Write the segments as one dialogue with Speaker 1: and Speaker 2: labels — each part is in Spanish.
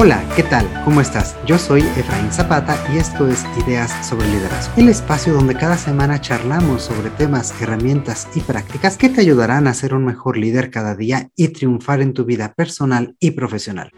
Speaker 1: Hola, ¿qué tal? ¿Cómo estás? Yo soy Efraín Zapata y esto es Ideas sobre Liderazgo, el espacio donde cada semana charlamos sobre temas, herramientas y prácticas que te ayudarán a ser un mejor líder cada día y triunfar en tu vida personal y profesional.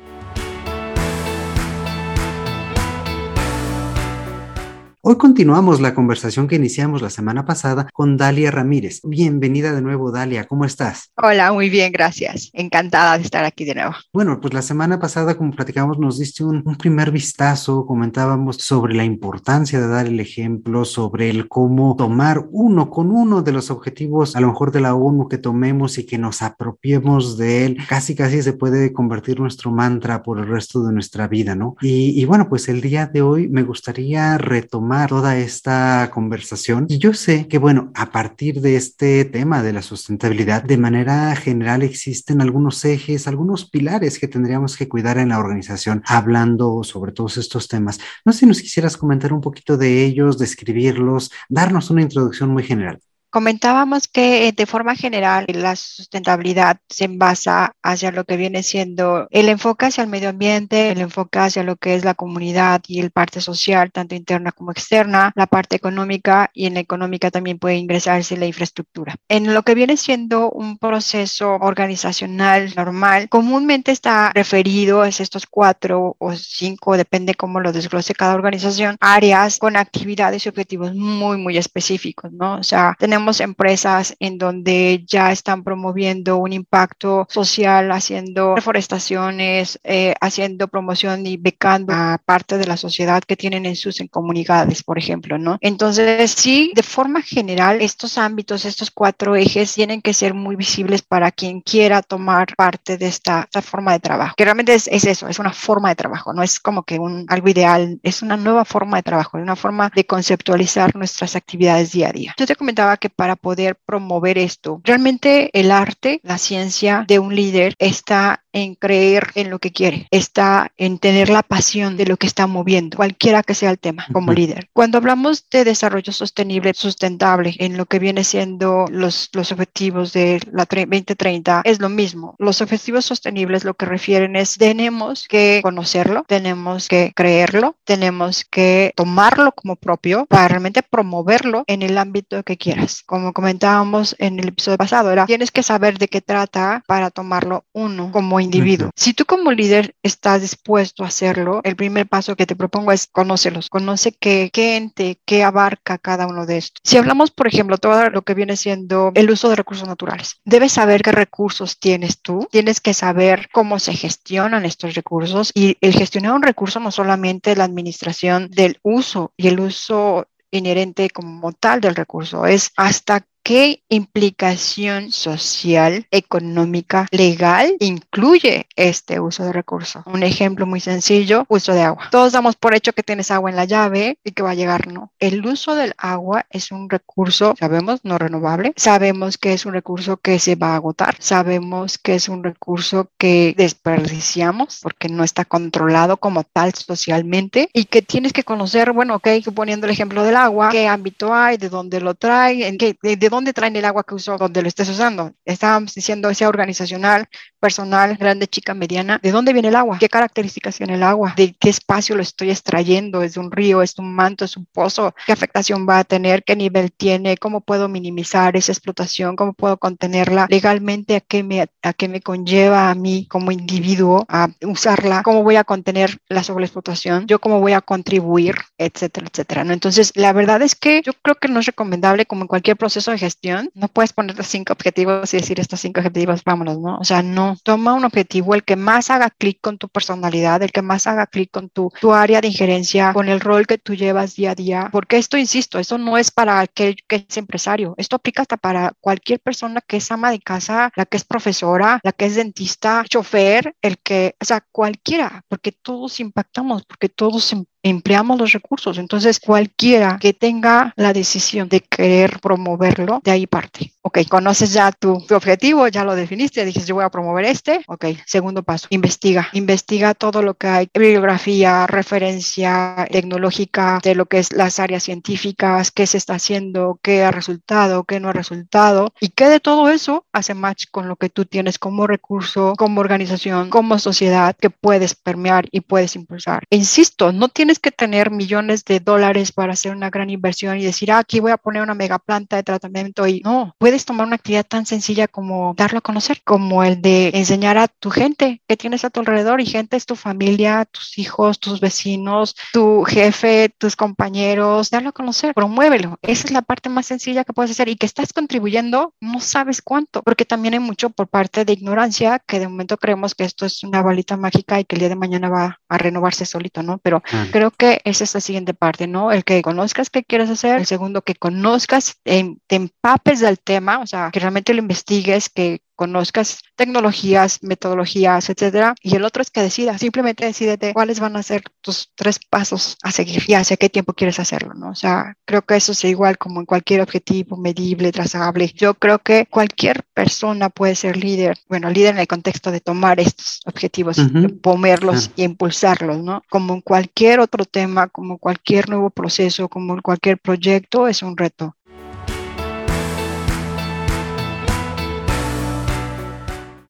Speaker 1: Hoy continuamos la conversación que iniciamos la semana pasada con Dalia Ramírez. Bienvenida de nuevo, Dalia. ¿Cómo estás?
Speaker 2: Hola, muy bien, gracias. Encantada de estar aquí de nuevo.
Speaker 1: Bueno, pues la semana pasada, como platicamos, nos diste un, un primer vistazo, comentábamos sobre la importancia de dar el ejemplo, sobre el cómo tomar uno con uno de los objetivos, a lo mejor de la ONU que tomemos y que nos apropiemos de él. Casi, casi se puede convertir nuestro mantra por el resto de nuestra vida, ¿no? Y, y bueno, pues el día de hoy me gustaría retomar toda esta conversación. Y yo sé que, bueno, a partir de este tema de la sustentabilidad, de manera general existen algunos ejes, algunos pilares que tendríamos que cuidar en la organización, hablando sobre todos estos temas. No sé si nos quisieras comentar un poquito de ellos, describirlos, darnos una introducción muy general.
Speaker 2: Comentábamos que eh, de forma general la sustentabilidad se basa hacia lo que viene siendo el enfoque hacia el medio ambiente, el enfoque hacia lo que es la comunidad y el parte social, tanto interna como externa, la parte económica y en la económica también puede ingresarse la infraestructura. En lo que viene siendo un proceso organizacional normal, comúnmente está referido a estos cuatro o cinco, depende cómo lo desglose cada organización, áreas con actividades y objetivos muy, muy específicos, ¿no? O sea, tenemos tenemos empresas en donde ya están promoviendo un impacto social, haciendo reforestaciones, eh, haciendo promoción y becando a parte de la sociedad que tienen en sus comunidades, por ejemplo, ¿no? Entonces, sí, de forma general, estos ámbitos, estos cuatro ejes tienen que ser muy visibles para quien quiera tomar parte de esta, esta forma de trabajo, que realmente es, es, eso, es una forma de trabajo, no es como que un, algo ideal, es una nueva forma de trabajo, una forma de conceptualizar nuestras actividades día a día. Yo te comentaba que para poder promover esto. Realmente el arte, la ciencia de un líder está en creer en lo que quiere, está en tener la pasión de lo que está moviendo, cualquiera que sea el tema como líder. Cuando hablamos de desarrollo sostenible, sustentable, en lo que viene siendo los, los objetivos de la 2030, es lo mismo. Los objetivos sostenibles lo que refieren es tenemos que conocerlo, tenemos que creerlo, tenemos que tomarlo como propio para realmente promoverlo en el ámbito que quieras. Como comentábamos en el episodio pasado, era tienes que saber de qué trata para tomarlo uno como individuo. Si tú como líder estás dispuesto a hacerlo, el primer paso que te propongo es conócelos, conoce qué, qué ente, qué abarca cada uno de estos. Si hablamos, por ejemplo, todo lo que viene siendo el uso de recursos naturales, debes saber qué recursos tienes tú, tienes que saber cómo se gestionan estos recursos y el gestionar un recurso no solamente la administración del uso y el uso inherente como tal del recurso, es hasta ¿Qué implicación social, económica, legal incluye este uso de recursos? Un ejemplo muy sencillo, uso de agua. Todos damos por hecho que tienes agua en la llave y que va a llegar, no. El uso del agua es un recurso, sabemos, no renovable. Sabemos que es un recurso que se va a agotar. Sabemos que es un recurso que desperdiciamos porque no está controlado como tal socialmente y que tienes que conocer, bueno, ok, poniendo el ejemplo del agua, qué ámbito hay, de dónde lo trae, en qué, de, de dónde traen el agua que usó, donde lo estés usando. Estábamos diciendo, sea organizacional, personal, grande, chica, mediana, ¿de dónde viene el agua? ¿Qué características tiene el agua? ¿De qué espacio lo estoy extrayendo? ¿Es un río? ¿Es un manto? ¿Es un pozo? ¿Qué afectación va a tener? ¿Qué nivel tiene? ¿Cómo puedo minimizar esa explotación? ¿Cómo puedo contenerla legalmente? ¿A qué me, a qué me conlleva a mí como individuo a usarla? ¿Cómo voy a contener la sobreexplotación? ¿Yo cómo voy a contribuir? Etcétera, etcétera. ¿no? Entonces, la verdad es que yo creo que no es recomendable como en cualquier proceso de gestión, no puedes ponerte cinco objetivos y decir estos cinco objetivos, vámonos, ¿no? O sea, no, toma un objetivo, el que más haga clic con tu personalidad, el que más haga clic con tu, tu área de injerencia, con el rol que tú llevas día a día, porque esto, insisto, esto no es para aquel que es empresario, esto aplica hasta para cualquier persona que es ama de casa, la que es profesora, la que es dentista, chofer, el que, o sea, cualquiera, porque todos impactamos, porque todos empleamos los recursos. Entonces, cualquiera que tenga la decisión de querer promoverlo, de ahí parte. Ok, conoces ya tu, objetivo, ya lo definiste, dices, yo voy a promover este. Ok, segundo paso, investiga. Investiga todo lo que hay, bibliografía, referencia tecnológica de lo que es las áreas científicas, qué se está haciendo, qué ha resultado, qué no ha resultado, y qué de todo eso hace match con lo que tú tienes como recurso, como organización, como sociedad que puedes permear y puedes impulsar. E insisto, no tienes que tener millones de dólares para hacer una gran inversión y decir, ah, aquí voy a poner una mega planta de tratamiento y no, puedes tomar una actividad tan sencilla como darlo a conocer, como el de enseñar a tu gente que tienes a tu alrededor y gente es tu familia, tus hijos, tus vecinos, tu jefe, tus compañeros, darlo a conocer, promuévelo. Esa es la parte más sencilla que puedes hacer y que estás contribuyendo, no sabes cuánto, porque también hay mucho por parte de ignorancia que de momento creemos que esto es una balita mágica y que el día de mañana va a renovarse solito, ¿no? Pero creo que esa es la siguiente parte, ¿no? El que conozcas qué quieres hacer, el segundo que conozcas, te empapes del tema, o sea, que realmente lo investigues, que conozcas tecnologías, metodologías, etcétera. Y el otro es que decidas, simplemente decídete cuáles van a ser tus tres pasos a seguir y hacia qué tiempo quieres hacerlo, ¿no? O sea, creo que eso es igual como en cualquier objetivo medible, trazable. Yo creo que cualquier persona puede ser líder, bueno, líder en el contexto de tomar estos objetivos, ponerlos y impulsarlos, ¿no? Como en cualquier otro tema, como cualquier nuevo proceso, como en cualquier proyecto, es un reto.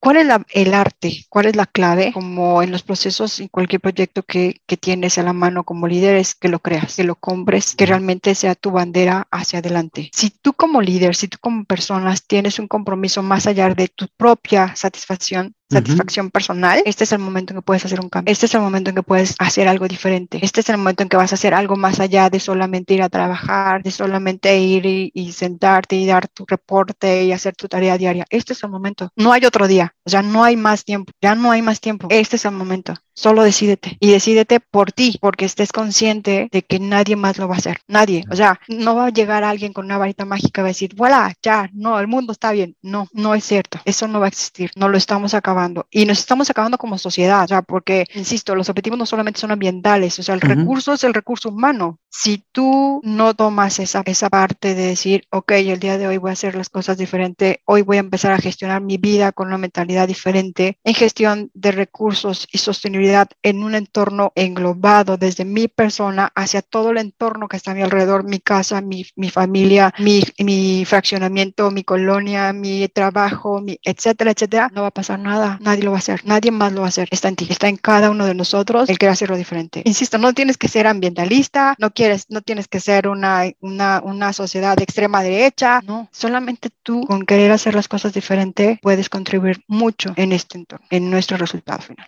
Speaker 2: ¿Cuál es el arte? ¿Cuál es la clave? Como en los procesos, en cualquier proyecto que, que, tienes a la mano como líder, es que lo creas, que lo compres, que realmente sea tu bandera hacia adelante. Si tú como líder, si tú como personas tienes un compromiso más allá de tu propia satisfacción, satisfacción personal, este es el momento en que puedes hacer un cambio. Este es el momento en que puedes hacer algo diferente. Este es el momento en que vas a hacer algo más allá de solamente ir a trabajar, de solamente ir y, sentarte y dar tu reporte y hacer tu tarea diaria. Este es el momento. No hay otro día. Sea, no hay más tiempo. Ya no hay más tiempo. Este es el momento. Solo decídete y decídete por ti, porque estés consciente de que nadie más lo va a hacer. Nadie. O sea, no va a llegar alguien con una varita mágica y va a decir, voilà, ya, no, el mundo está bien. No, no es cierto. Eso no va a existir. No lo estamos acabando. Y nos estamos acabando como sociedad, o sea, porque, insisto, los objetivos no solamente son ambientales, o sea, el recurso es el recurso humano. Si tú no tomas esa, esa parte de decir, ok, el día de hoy voy a hacer las cosas diferente, hoy voy a empezar a gestionar mi vida con una mentalidad diferente en gestión de recursos y sostenibilidad en un entorno englobado desde mi persona hacia todo el entorno que está a mi alrededor, mi casa, mi, mi familia, mi, mi, fraccionamiento, mi colonia, mi trabajo, mi, etcétera, etcétera, no va a pasar nada. Nadie lo va a hacer. Nadie más lo va a hacer. Está en ti. Está en cada uno de nosotros el querer hacerlo diferente. Insisto, no tienes que ser ambientalista, no quieres, no tienes que ser una, una, una sociedad de extrema derecha. No, solamente tú con querer hacer las cosas diferente puedes contribuir mucho en este entorno, en nuestro resultado final.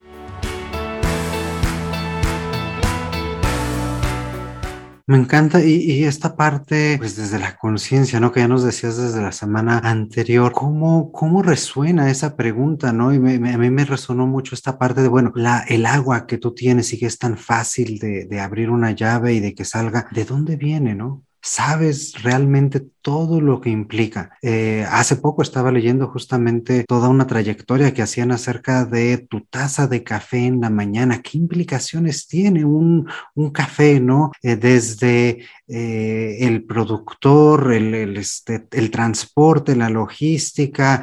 Speaker 1: Me encanta y, esta parte, pues desde la conciencia, ¿no? Que ya nos decías desde la semana anterior, ¿cómo, cómo resuena esa pregunta, ¿no? Y a mí me resonó mucho esta parte de, bueno, la, el agua que tú tienes y que es tan fácil de abrir una llave y de que salga, ¿de dónde viene, ¿no? ¿Sabes realmente todo lo que implica. Eh, hace poco estaba leyendo justamente toda una trayectoria que hacían acerca de tu taza de café en la mañana. ¿Qué implicaciones tiene un, un café, no? Eh, desde eh, el productor, el, el, este, el, transporte, la logística,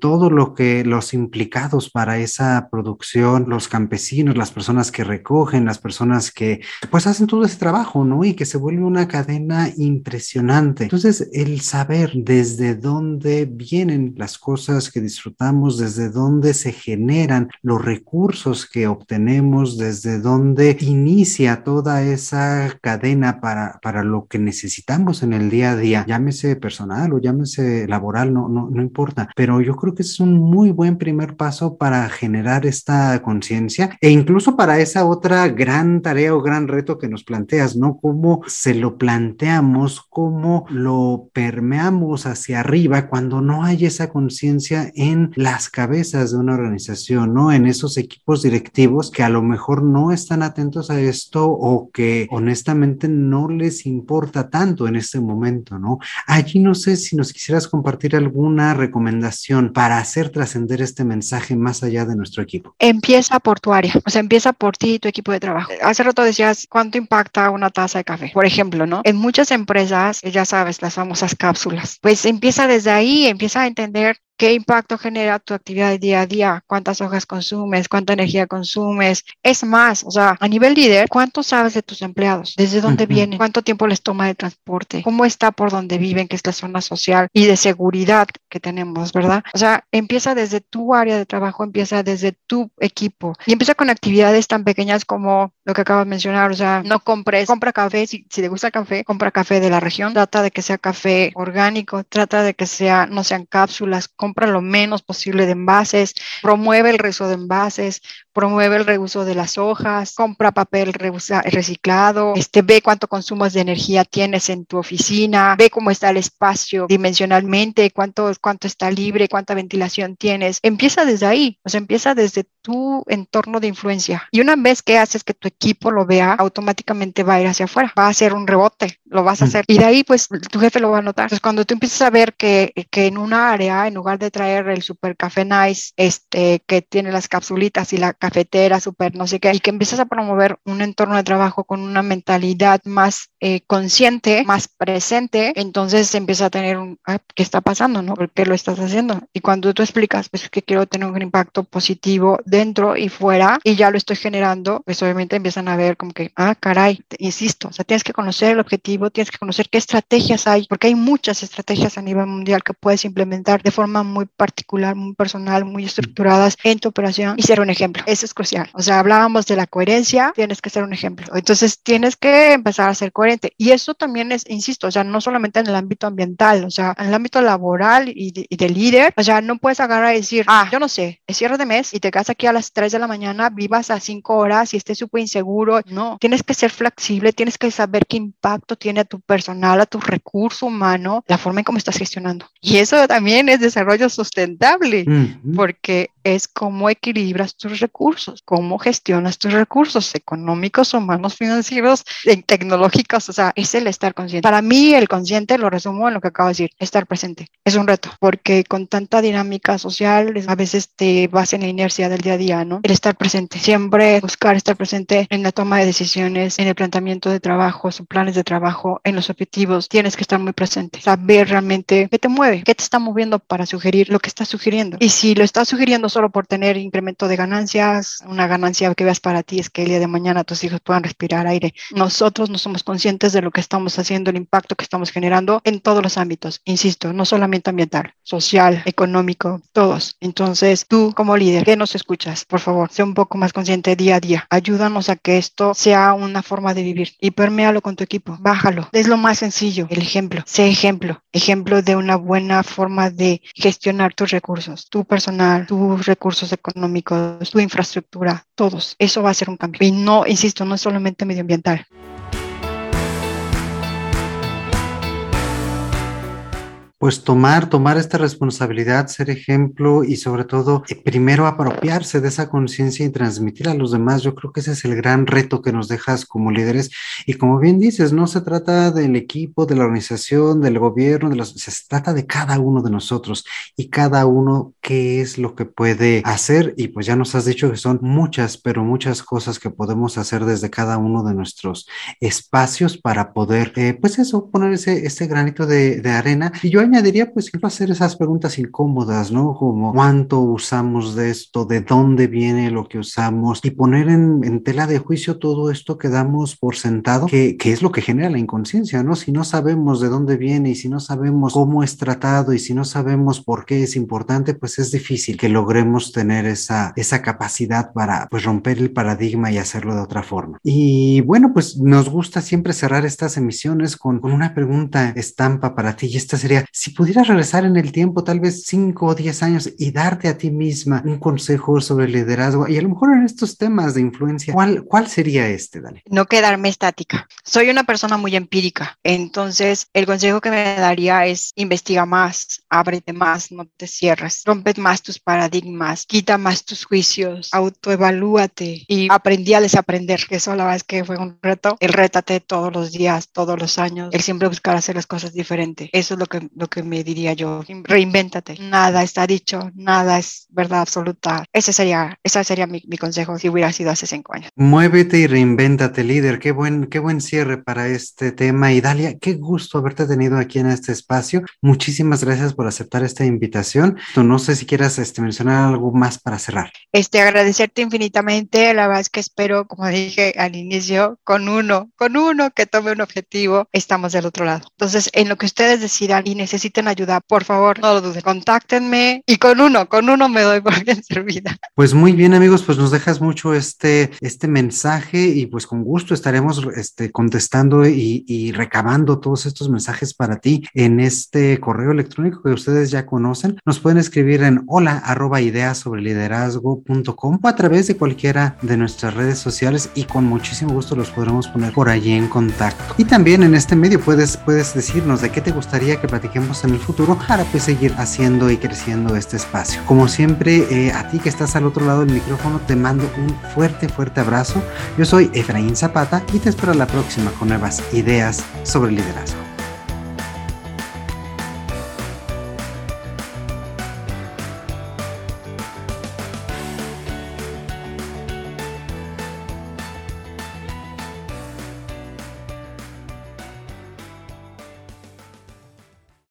Speaker 1: todo lo que los implicados para esa producción, los campesinos, las personas que recogen, las personas que pues hacen todo ese trabajo, ¿no? Y que se vuelve una cadena impresionante. Entonces, el saber desde dónde vienen las cosas que disfrutamos, desde dónde se generan los recursos que obtenemos, desde dónde inicia toda esa cadena para, para lo que necesitamos en el día a día, llámese personal o llámese laboral, no, no, no importa, pero yo creo que es un muy buen primer paso para generar esta conciencia e incluso para esa otra gran tarea o gran reto que nos planteas, ¿no? Cómo se lo planteamos, cómo lo permeamos hacia arriba cuando no hay esa conciencia en las cabezas de una organización, ¿no? En esos equipos directivos que a lo mejor no están atentos a esto o que honestamente no les importa tanto en este momento, ¿no? Allí no sé si nos quisieras compartir alguna recomendación para hacer trascender este mensaje más allá de nuestro equipo.
Speaker 2: Empieza por tu área, o sea, empieza por ti y tu equipo de trabajo. Hace rato decías cuánto impacta una taza de café, por ejemplo, ¿no? En muchas empresas, ya sabes, las famosas cápsulas, pues empieza desde ahí, empieza a entender ¿Qué impacto genera tu actividad de día a día? ¿Cuántas hojas consumes? ¿Cuánta energía consumes? Es más, o sea, a nivel líder, ¿cuánto sabes de tus empleados? ¿Desde dónde vienen? ¿Cuánto tiempo les toma de transporte? ¿Cómo está por donde viven, que es la zona social y de seguridad que tenemos, verdad? O sea, empieza desde tu área de trabajo, empieza desde tu equipo y empieza con actividades tan pequeñas como lo que acabas de mencionar, o sea, no compres, compra café, si, si te gusta el café, compra café de la región, trata de que sea café orgánico, trata de que sea, no sean cápsulas, compra lo menos posible de envases, promueve el reuso de envases, promueve el reuso de las hojas, compra papel reciclado, este, ve cuánto consumo de energía tienes en tu oficina, ve cómo está el espacio dimensionalmente, cuánto, cuánto está libre, cuánta ventilación tienes. Empieza desde ahí, o sea, empieza desde tu entorno de influencia. Y una vez que haces que tu equipo lo vea, automáticamente va a ir hacia afuera, va a ser un rebote, lo vas a mm. hacer. Y de ahí, pues, tu jefe lo va a notar. Entonces, cuando tú empiezas a ver que, que en una área, en lugar de traer el super café nice, este, que tiene las capsulitas y la cafetera super no sé qué, y que empiezas a promover un entorno de trabajo con una mentalidad más eh, consciente, más presente, entonces empieza a tener un, ah, ¿qué está pasando? ¿No? ¿Por qué lo estás haciendo? Y cuando tú explicas, pues que quiero tener un impacto positivo dentro y fuera, y ya lo estoy generando, pues obviamente empiezan a ver como que, ah, caray, insisto, o sea, tienes que conocer el objetivo, tienes que conocer qué estrategias hay, porque hay muchas estrategias a nivel mundial que puedes implementar de forma muy particular, muy personal, muy estructuradas en tu operación y ser un ejemplo. Eso es crucial. O sea, hablábamos de la coherencia, tienes que ser un ejemplo. Entonces, tienes que empezar a ser coherente. Y eso también es, insisto, o sea, no solamente en el ámbito ambiental, o sea, en el ámbito laboral y de, líder, o sea, no puedes agarrar y decir, ah, yo no sé, es cierre de mes y te quedas aquí a las 3 de la mañana, vivas a 5 horas y estés súper inseguro. No, tienes que ser flexible, tienes que saber qué impacto tiene a tu personal, a tu recurso humano, la forma en cómo estás gestionando. Y eso también es desarrollo sustentable, porque es cómo equilibras tus recursos, cómo gestionas tus recursos económicos, humanos, financieros, tecnológicos, o sea, es el estar consciente. Para mí, el consciente lo resumo en lo que acabo de decir, estar presente. Es un reto, porque con tanta dinámica social, a veces te vas en la inercia del día a día, ¿no? El estar presente, siempre buscar estar presente en la toma de decisiones, en el planteamiento de trabajo, en planes de trabajo, en los objetivos, tienes que estar muy presente, saber realmente qué te mueve, qué te está moviendo para sugerir lo que estás sugiriendo. Y si lo estás sugiriendo solo por tener incremento de ganancias, una ganancia que veas para ti es que el día de mañana tus hijos puedan respirar aire. Nosotros no somos conscientes de lo que estamos haciendo, el impacto que estamos generando en todos los ámbitos, insisto, no solamente ambiental, social, económico, todos. Entonces, tú como líder, ¿qué nos escuchas? Por favor, sé un poco más consciente día a día. Ayúdanos a que esto sea una forma de vivir y perméalo con tu equipo. Bájalo. Es lo más sencillo, el ejemplo. Sé ejemplo. Ejemplo de una buena forma de gestionar tus recursos, tu personal, tus recursos económicos, tu infraestructura, todos. Eso va a ser un cambio. Y no, insisto, no es solamente medioambiental.
Speaker 1: Pues tomar, tomar esta responsabilidad, ser ejemplo y sobre todo eh, primero apropiarse de esa conciencia y transmitir a los demás. Yo creo que ese es el gran reto que nos dejas como líderes. Y como bien dices, no se trata del equipo, de la organización, del gobierno, se trata de cada uno de nosotros y cada uno qué es lo que puede hacer. Y pues ya nos has dicho que son muchas, pero muchas cosas que podemos hacer desde cada uno de nuestros espacios para poder, eh, pues eso, poner ese, ese granito de, de arena. Y yo añadiría pues a hacer esas preguntas incómodas, ¿no? Como cuánto usamos de esto, de dónde viene lo que usamos y poner en, tela de juicio todo esto que damos por sentado, que, que, es lo que genera la inconsciencia, ¿no? Si no sabemos de dónde viene y si no sabemos cómo es tratado y si no sabemos por qué es importante, pues es difícil que logremos tener esa, esa capacidad para pues romper el paradigma y hacerlo de otra forma. Y bueno, pues nos gusta siempre cerrar estas emisiones con, con una pregunta estampa para ti y esta sería, si pudieras regresar en el tiempo, tal vez 5 o 10 años, y darte a ti misma un consejo sobre liderazgo, y a lo mejor en estos temas de influencia, ¿cuál, cuál sería este, Dale?
Speaker 2: No quedarme estática. Soy una persona muy empírica, entonces el consejo que me daría es investiga más, ábrete más, no te cierres, rompe más tus paradigmas, quita más tus juicios, autoevalúate y aprendí a desaprender, que eso la verdad es que fue un reto, el rétate todos los días, todos los años, el siempre buscar hacer las cosas diferentes. Eso es lo que, lo que me diría yo, reinvéntate. Nada está dicho, nada es verdad absoluta. Ese sería, ese sería mi, mi consejo si hubiera sido hace cinco años.
Speaker 1: Muévete y reinvéntate, líder. Qué buen, qué buen cierre para este tema. Y Dalia, qué gusto haberte tenido aquí en este espacio. Muchísimas gracias por aceptar esta invitación. No sé si quieras este, mencionar algo más para cerrar.
Speaker 2: Este, agradecerte infinitamente. La verdad es que espero, como dije al inicio, con uno, con uno que tome un objetivo, estamos del otro lado. Entonces, en lo que ustedes decidan y necesiten ayuda, por favor, no lo duden. Contáctenme y con uno, con uno me doy por bien servida.
Speaker 1: Pues muy bien, amigos, pues nos dejas mucho este, este mensaje y pues con gusto estaremos este, contestando y, y recabando todos estos mensajes para ti en este correo electrónico que ustedes ya conocen. Nos pueden escribir en hola arroba ideas sobre liderazgo.com o a través de cualquiera de nuestras redes sociales y con muchísimo gusto los podremos poner por allí en contacto. Y también en este medio puedes, puedes decirnos de qué te gustaría que platiquemos en el futuro para pues seguir haciendo y creciendo este espacio. Como siempre, eh, a ti que estás al otro lado del micrófono, te mando un fuerte, fuerte abrazo. Yo soy Efraín Zapata y te espero la próxima con nuevas ideas sobre liderazgo.